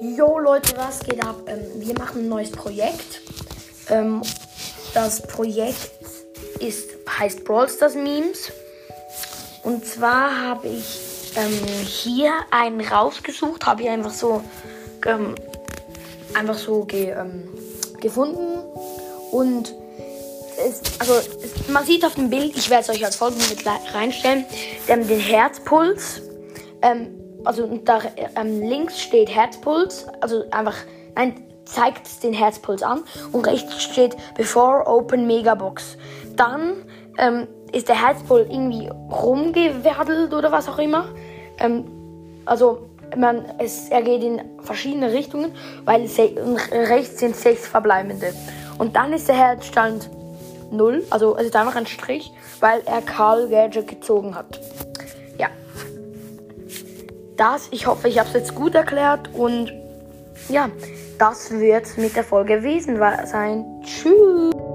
Jo Leute, was geht ab? Ähm, wir machen ein neues Projekt. Ähm, das Projekt ist, heißt Brawl Stars Memes. Und zwar habe ich ähm, hier einen rausgesucht, habe ich einfach so ähm, einfach so ge, ähm, gefunden. Und es, also es, man sieht auf dem Bild, ich werde es euch als folgendes mit reinstellen, den Herzpuls. Ähm, also da ähm, links steht Herzpuls, also einfach, nein, zeigt den Herzpuls an und rechts steht Before Open Megabox. Dann ähm, ist der Herzpuls irgendwie rumgewerdelt oder was auch immer. Ähm, also man, es, er geht in verschiedene Richtungen, weil rechts sind sechs verbleibende. Und dann ist der Herzstand 0, also es ist einfach ein Strich, weil er Karl Gadget gezogen hat. Das, ich hoffe, ich habe es jetzt gut erklärt und ja, das wird mit der Folge gewesen sein. Tschüss.